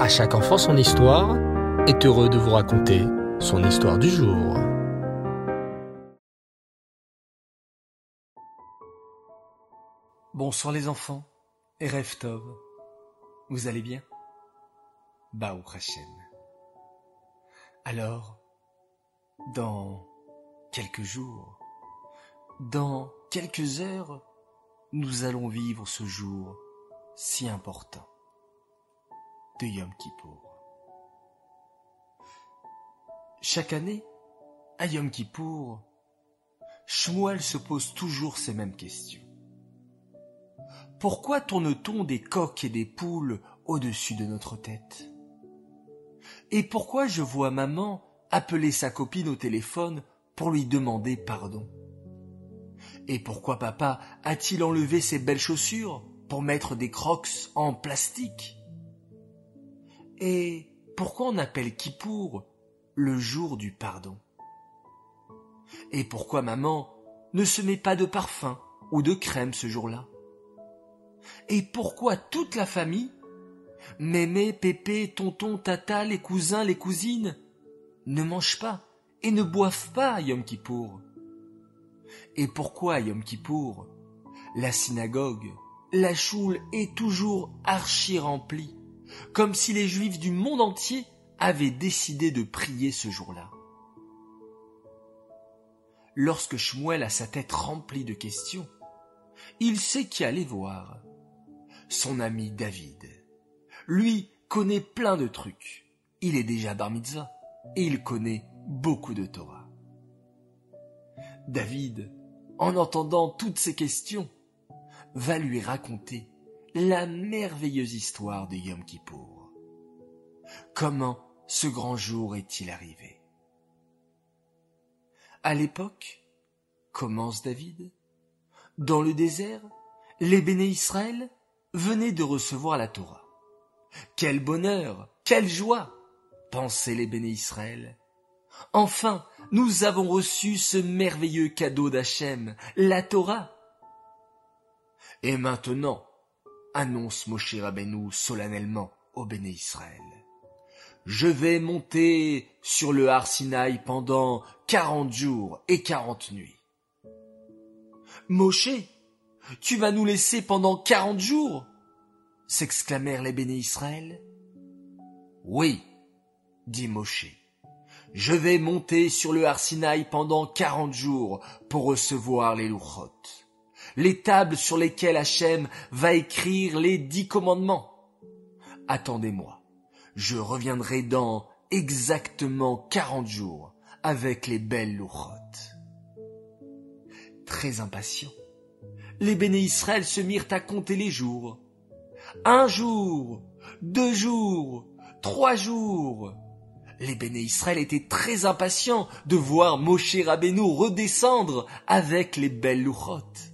À chaque enfant son histoire est heureux de vous raconter son histoire du jour. Bonsoir les enfants et rêve Vous allez bien? Bao Hashem. Alors, dans quelques jours, dans quelques heures, nous allons vivre ce jour si important Chaque année, à Yom Kippour, Shmuel se pose toujours ces mêmes questions. Pourquoi tourne-t-on des coqs et des poules au-dessus de notre tête? Et pourquoi je vois maman appeler sa copine au téléphone pour lui demander pardon? Et pourquoi papa a-t-il enlevé ses belles chaussures pour mettre des crocs en plastique? Et pourquoi on appelle Kippour le jour du pardon? Et pourquoi maman ne se met pas de parfum ou de crème ce jour-là? Et pourquoi toute la famille, mémé, pépé, tonton, tata, les cousins, les cousines, ne mangent pas et ne boivent pas Yom Kippour? Et pourquoi Yom Kippour, la synagogue, la choule est toujours archi remplie, comme si les juifs du monde entier avaient décidé de prier ce jour-là. Lorsque Shmuel a sa tête remplie de questions, il sait qui aller voir. Son ami David. Lui connaît plein de trucs. Il est déjà bar mitzvah et il connaît beaucoup de Torah. David, en entendant toutes ces questions, va lui raconter la merveilleuse histoire de Yom Kippour. Comment ce grand jour est-il arrivé? À l'époque, commence David, dans le désert, les béné Israël venaient de recevoir la Torah. Quel bonheur, quelle joie pensaient les béné Israël. Enfin, nous avons reçu ce merveilleux cadeau d'Hachem, la Torah. Et maintenant, annonce Moshe Rabbeinu solennellement au béné Israël. Je vais monter sur le Har Sinaï pendant quarante jours et quarante nuits. Moshe, tu vas nous laisser pendant quarante jours? s'exclamèrent les béné Israël. Oui, dit Moshe. Je vais monter sur le Har Sinaï pendant quarante jours pour recevoir les louchot, les tables sur lesquelles Hachem va écrire les dix commandements. Attendez-moi, je reviendrai dans exactement quarante jours avec les belles louchot. Très impatients, les béné Israël se mirent à compter les jours. Un jour, deux jours, trois jours, les béné Israël étaient très impatients de voir Moshe Rabbeinu redescendre avec les belles louchotes.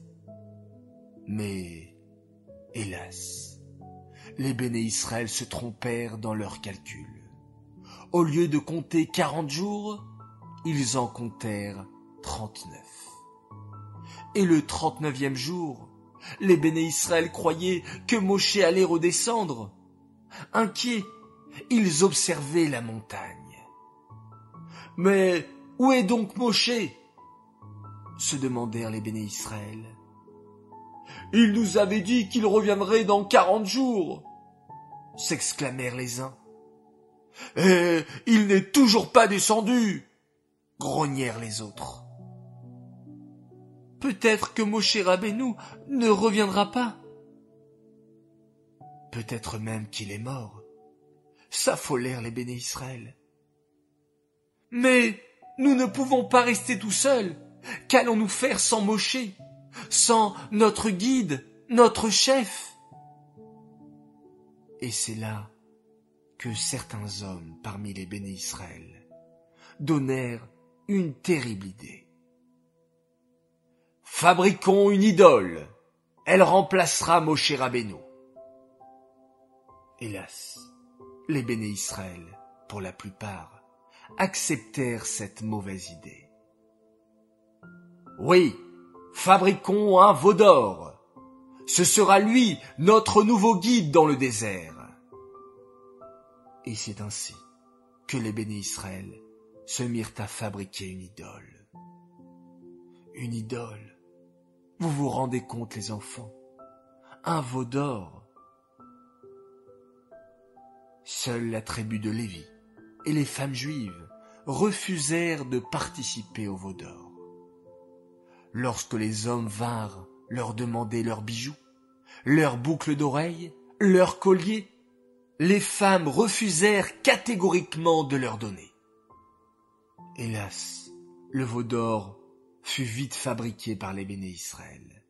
Mais, hélas, les béné Israël se trompèrent dans leurs calculs. Au lieu de compter quarante jours, ils en comptèrent trente-neuf. Et le trente-neuvième jour, les béné Israël croyaient que Moshe allait redescendre. Inquiets, ils observaient la montagne. Mais où est donc Moshe? se demandèrent les béné Israël. Il nous avait dit qu'il reviendrait dans quarante jours, s'exclamèrent les uns. Et il n'est toujours pas descendu, grognèrent les autres. Peut-être que Moshe Rabbeinu ne reviendra pas. Peut-être même qu'il est mort, s'affolèrent les béné Israël. Mais nous ne pouvons pas rester tout seuls. Qu'allons-nous faire sans Moshe, sans notre guide, notre chef Et c'est là que certains hommes parmi les béné Israël donnèrent une terrible idée. Fabriquons une idole. Elle remplacera Moshe Rabbeinu. Hélas, les béné Israël, pour la plupart, acceptèrent cette mauvaise idée. Oui, fabriquons un veau d'or. Ce sera lui notre nouveau guide dans le désert. Et c'est ainsi que les bénis Israël se mirent à fabriquer une idole. Une idole. Vous vous rendez compte, les enfants? Un veau d'or. Seule la tribu de Lévi et les femmes juives refusèrent de participer au veau d'or. Lorsque les hommes vinrent leur demander leurs bijoux, leurs boucles d'oreilles, leurs colliers, les femmes refusèrent catégoriquement de leur donner. Hélas, le veau d'or fut vite fabriqué par les béné Israël.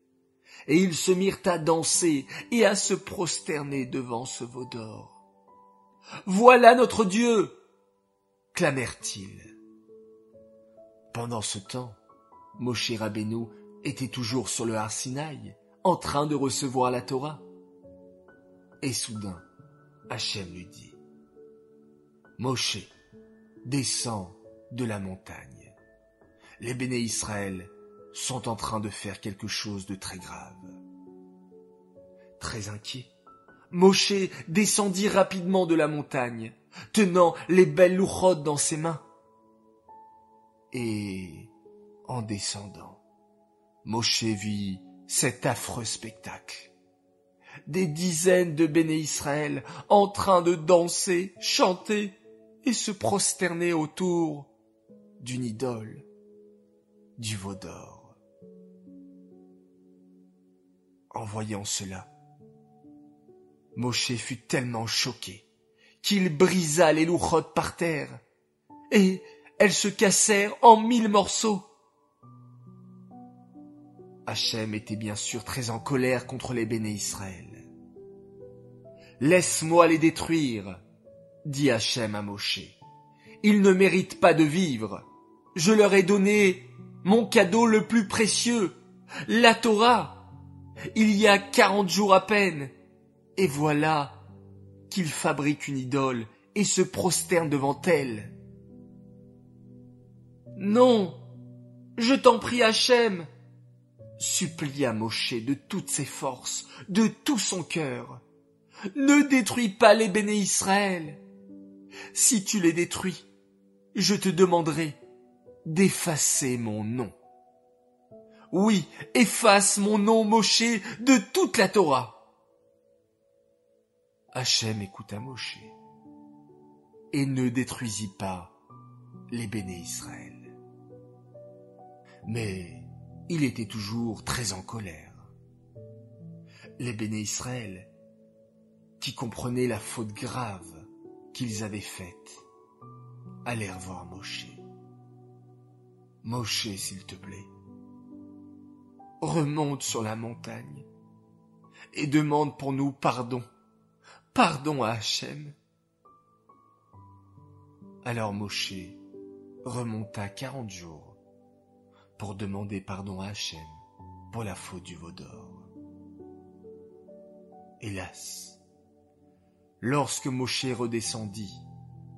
Et ils se mirent à danser et à se prosterner devant ce veau d'or. Voilà notre Dieu! clamèrent-ils. Pendant ce temps, Moshe Rabbeinu était toujours sur le Harsinaï, en train de recevoir la Torah. Et soudain, Hachem lui dit, Moshe, descends de la montagne. Les béné Israël sont en train de faire quelque chose de très grave. Très inquiet, Moshe descendit rapidement de la montagne, tenant les belles louchotes dans ses mains. Et, en descendant, Moshe vit cet affreux spectacle. Des dizaines de béné Israël en train de danser, chanter et se prosterner autour d'une idole, du veau d'or. En voyant cela, Moshe fut tellement choqué qu'il brisa les louchotes par terre, et elles se cassèrent en mille morceaux. Hachem était bien sûr très en colère contre les béné Israël. Laisse-moi les détruire, dit Hachem à Moshe. Ils ne méritent pas de vivre. Je leur ai donné mon cadeau le plus précieux, la Torah. Il y a quarante jours à peine, et voilà qu'il fabrique une idole et se prosterne devant elle. Non, je t'en prie Hachem, supplia Moshe de toutes ses forces, de tout son cœur. Ne détruis pas les béné Israël. Si tu les détruis, je te demanderai d'effacer mon nom. Oui, efface mon nom, Moshe, de toute la Torah. Hachem écouta Moshe et ne détruisit pas les béné Israël. Mais il était toujours très en colère. Les béné Israël, qui comprenaient la faute grave qu'ils avaient faite, allèrent voir Moshe. Moshe, s'il te plaît, remonte sur la montagne et demande pour nous pardon pardon à Hachem. Alors Moshe remonta quarante jours pour demander pardon à Hachem pour la faute du veau d'or. Hélas, lorsque Moshe redescendit,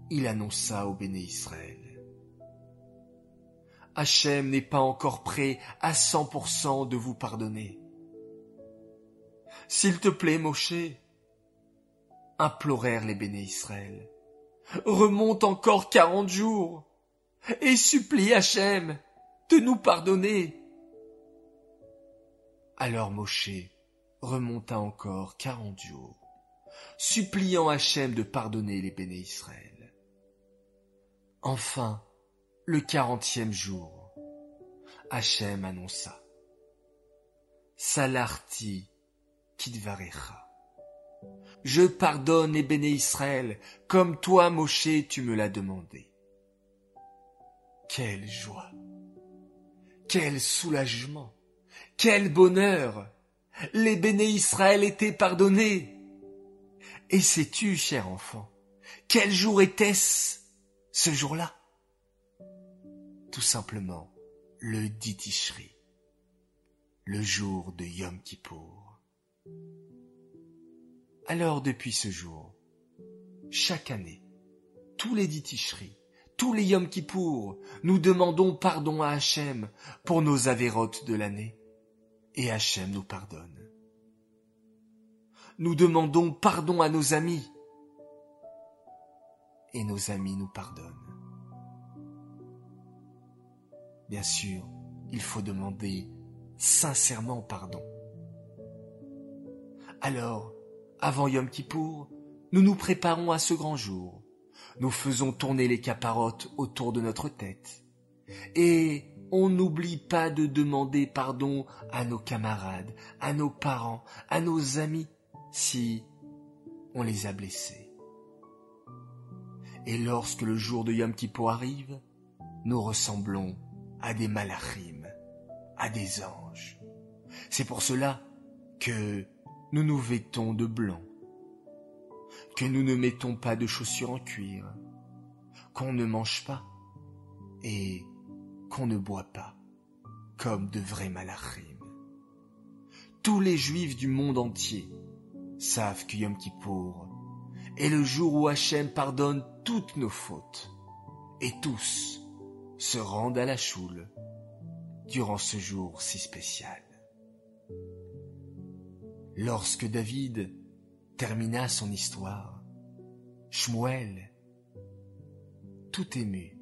il annonça au béné Israël. Hachem n'est pas encore prêt à cent pour cent de vous pardonner. S'il te plaît, Moshe, implorèrent les béné Israël. Remonte encore quarante jours et supplie Hachem de nous pardonner. Alors Moshe remonta encore quarante jours, suppliant Hachem de pardonner les béné Israël. Enfin, le quarantième jour, Hachem annonça Salarti Kidvarecha je pardonne les béné Israël, comme toi, Moshe, tu me l'as demandé. Quelle joie! Quel soulagement! Quel bonheur! Les béné Israël étaient pardonnés! Et sais-tu, cher enfant, quel jour était-ce, ce jour-là? Tout simplement, le Ditishri, le jour de Yom Kippour. Alors depuis ce jour, chaque année, tous les diticheries, tous les Yom Kippour, nous demandons pardon à Hachem pour nos avérotes de l'année, et Hachem nous pardonne. Nous demandons pardon à nos amis. et nos amis nous pardonnent. Bien sûr, il faut demander sincèrement pardon. Alors, avant Yom Kippour, nous nous préparons à ce grand jour. Nous faisons tourner les caparottes autour de notre tête. Et on n'oublie pas de demander pardon à nos camarades, à nos parents, à nos amis, si on les a blessés. Et lorsque le jour de Yom Kippour arrive, nous ressemblons à des malachim, à des anges. C'est pour cela que nous nous vêtons de blanc, que nous ne mettons pas de chaussures en cuir, qu'on ne mange pas et qu'on ne boit pas, comme de vrais malachim. Tous les juifs du monde entier savent que Yom Kippour est le jour où Hachem pardonne toutes nos fautes, et tous se rendent à la choule durant ce jour si spécial. Lorsque David termina son histoire, Shmuel, tout ému,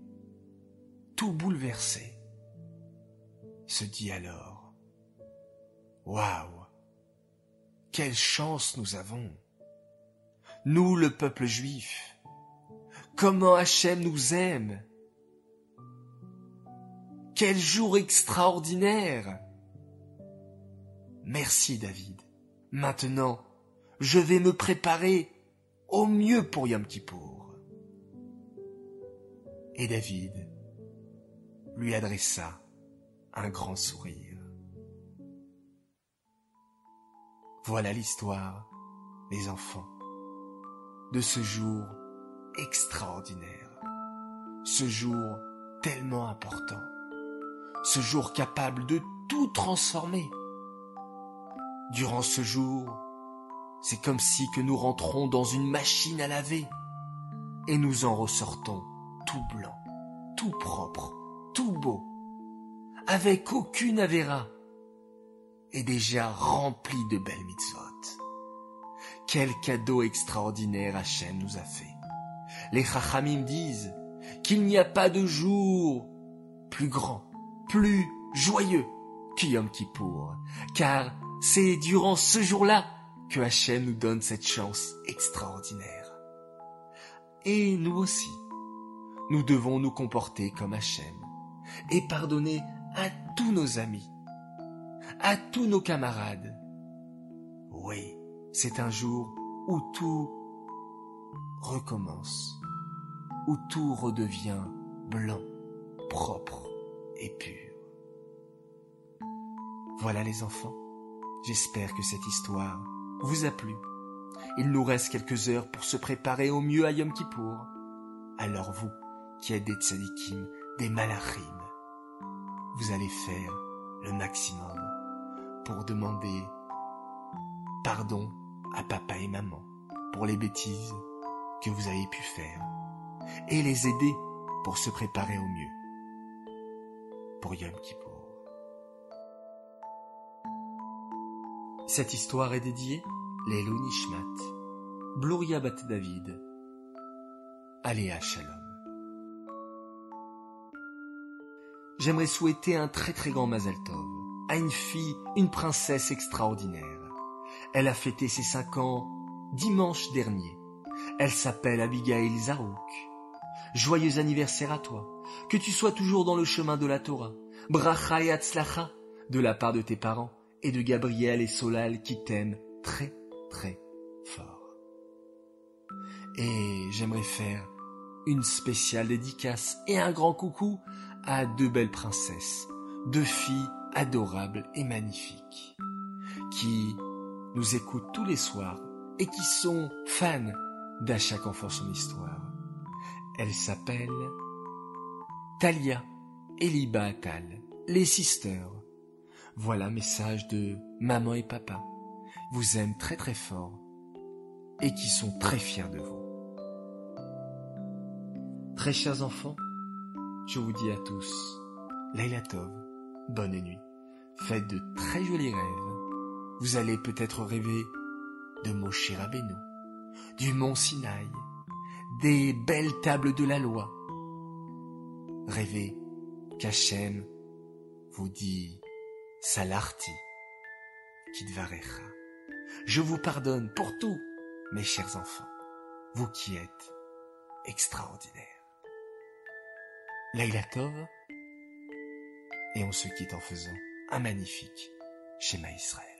tout bouleversé, se dit alors, Waouh, quelle chance nous avons, nous le peuple juif, comment Hachem nous aime, quel jour extraordinaire Merci David. Maintenant, je vais me préparer au mieux pour Yom Kippour. Et David lui adressa un grand sourire. Voilà l'histoire, les enfants, de ce jour extraordinaire, ce jour tellement important, ce jour capable de tout transformer. Durant ce jour, c'est comme si que nous rentrons dans une machine à laver et nous en ressortons tout blanc, tout propre, tout beau, avec aucune avéra et déjà rempli de belles mitzvot. Quel cadeau extraordinaire Hachem nous a fait. Les Chachamim disent qu'il n'y a pas de jour plus grand, plus joyeux que Yom Kippour, car c'est durant ce jour-là que Hachem nous donne cette chance extraordinaire. Et nous aussi, nous devons nous comporter comme Hachem et pardonner à tous nos amis, à tous nos camarades. Oui, c'est un jour où tout recommence, où tout redevient blanc, propre et pur. Voilà les enfants, j'espère que cette histoire vous a plu. Il nous reste quelques heures pour se préparer au mieux à Yom Kippour. Alors vous, qui êtes des tzadikim, des malachim, vous allez faire le maximum pour demander pardon à papa et maman pour les bêtises que vous avez pu faire et les aider pour se préparer au mieux pour Yom Kippour. Cette histoire est dédiée Lélo Nishmat, Bluria Bat David, Aléa Shalom. J'aimerais souhaiter un très très grand Mazal Tov à une fille, une princesse extraordinaire. Elle a fêté ses cinq ans dimanche dernier. Elle s'appelle Abigail Zarouk. Joyeux anniversaire à toi. Que tu sois toujours dans le chemin de la Torah. Bracha et Atzlacha de la part de tes parents et de Gabriel et Solal qui t'aiment très très fort. Et j'aimerais faire une spéciale dédicace et un grand coucou à deux belles princesses, deux filles adorables et magnifiques, qui nous écoutent tous les soirs et qui sont fans d'À chaque enfant son histoire. Elles s'appellent Talia et Liba Atal, les sisters. Voilà message de maman et papa. Vous aiment très très fort et qui sont très fiers de vous. Très chers enfants, je vous dis à tous, Laila Tov, bonne nuit. Faites de très jolis rêves. Vous allez peut-être rêver de Moshe Rabbeinu, du mont Sinaï, des belles tables de la loi. Rêvez qu'Hachem vous dit Salarti, Kidvarecha. Je vous pardonne pour tout, mes chers enfants, vous qui êtes extraordinaires. Laila Tov, et on se quitte en faisant un magnifique schéma Israël.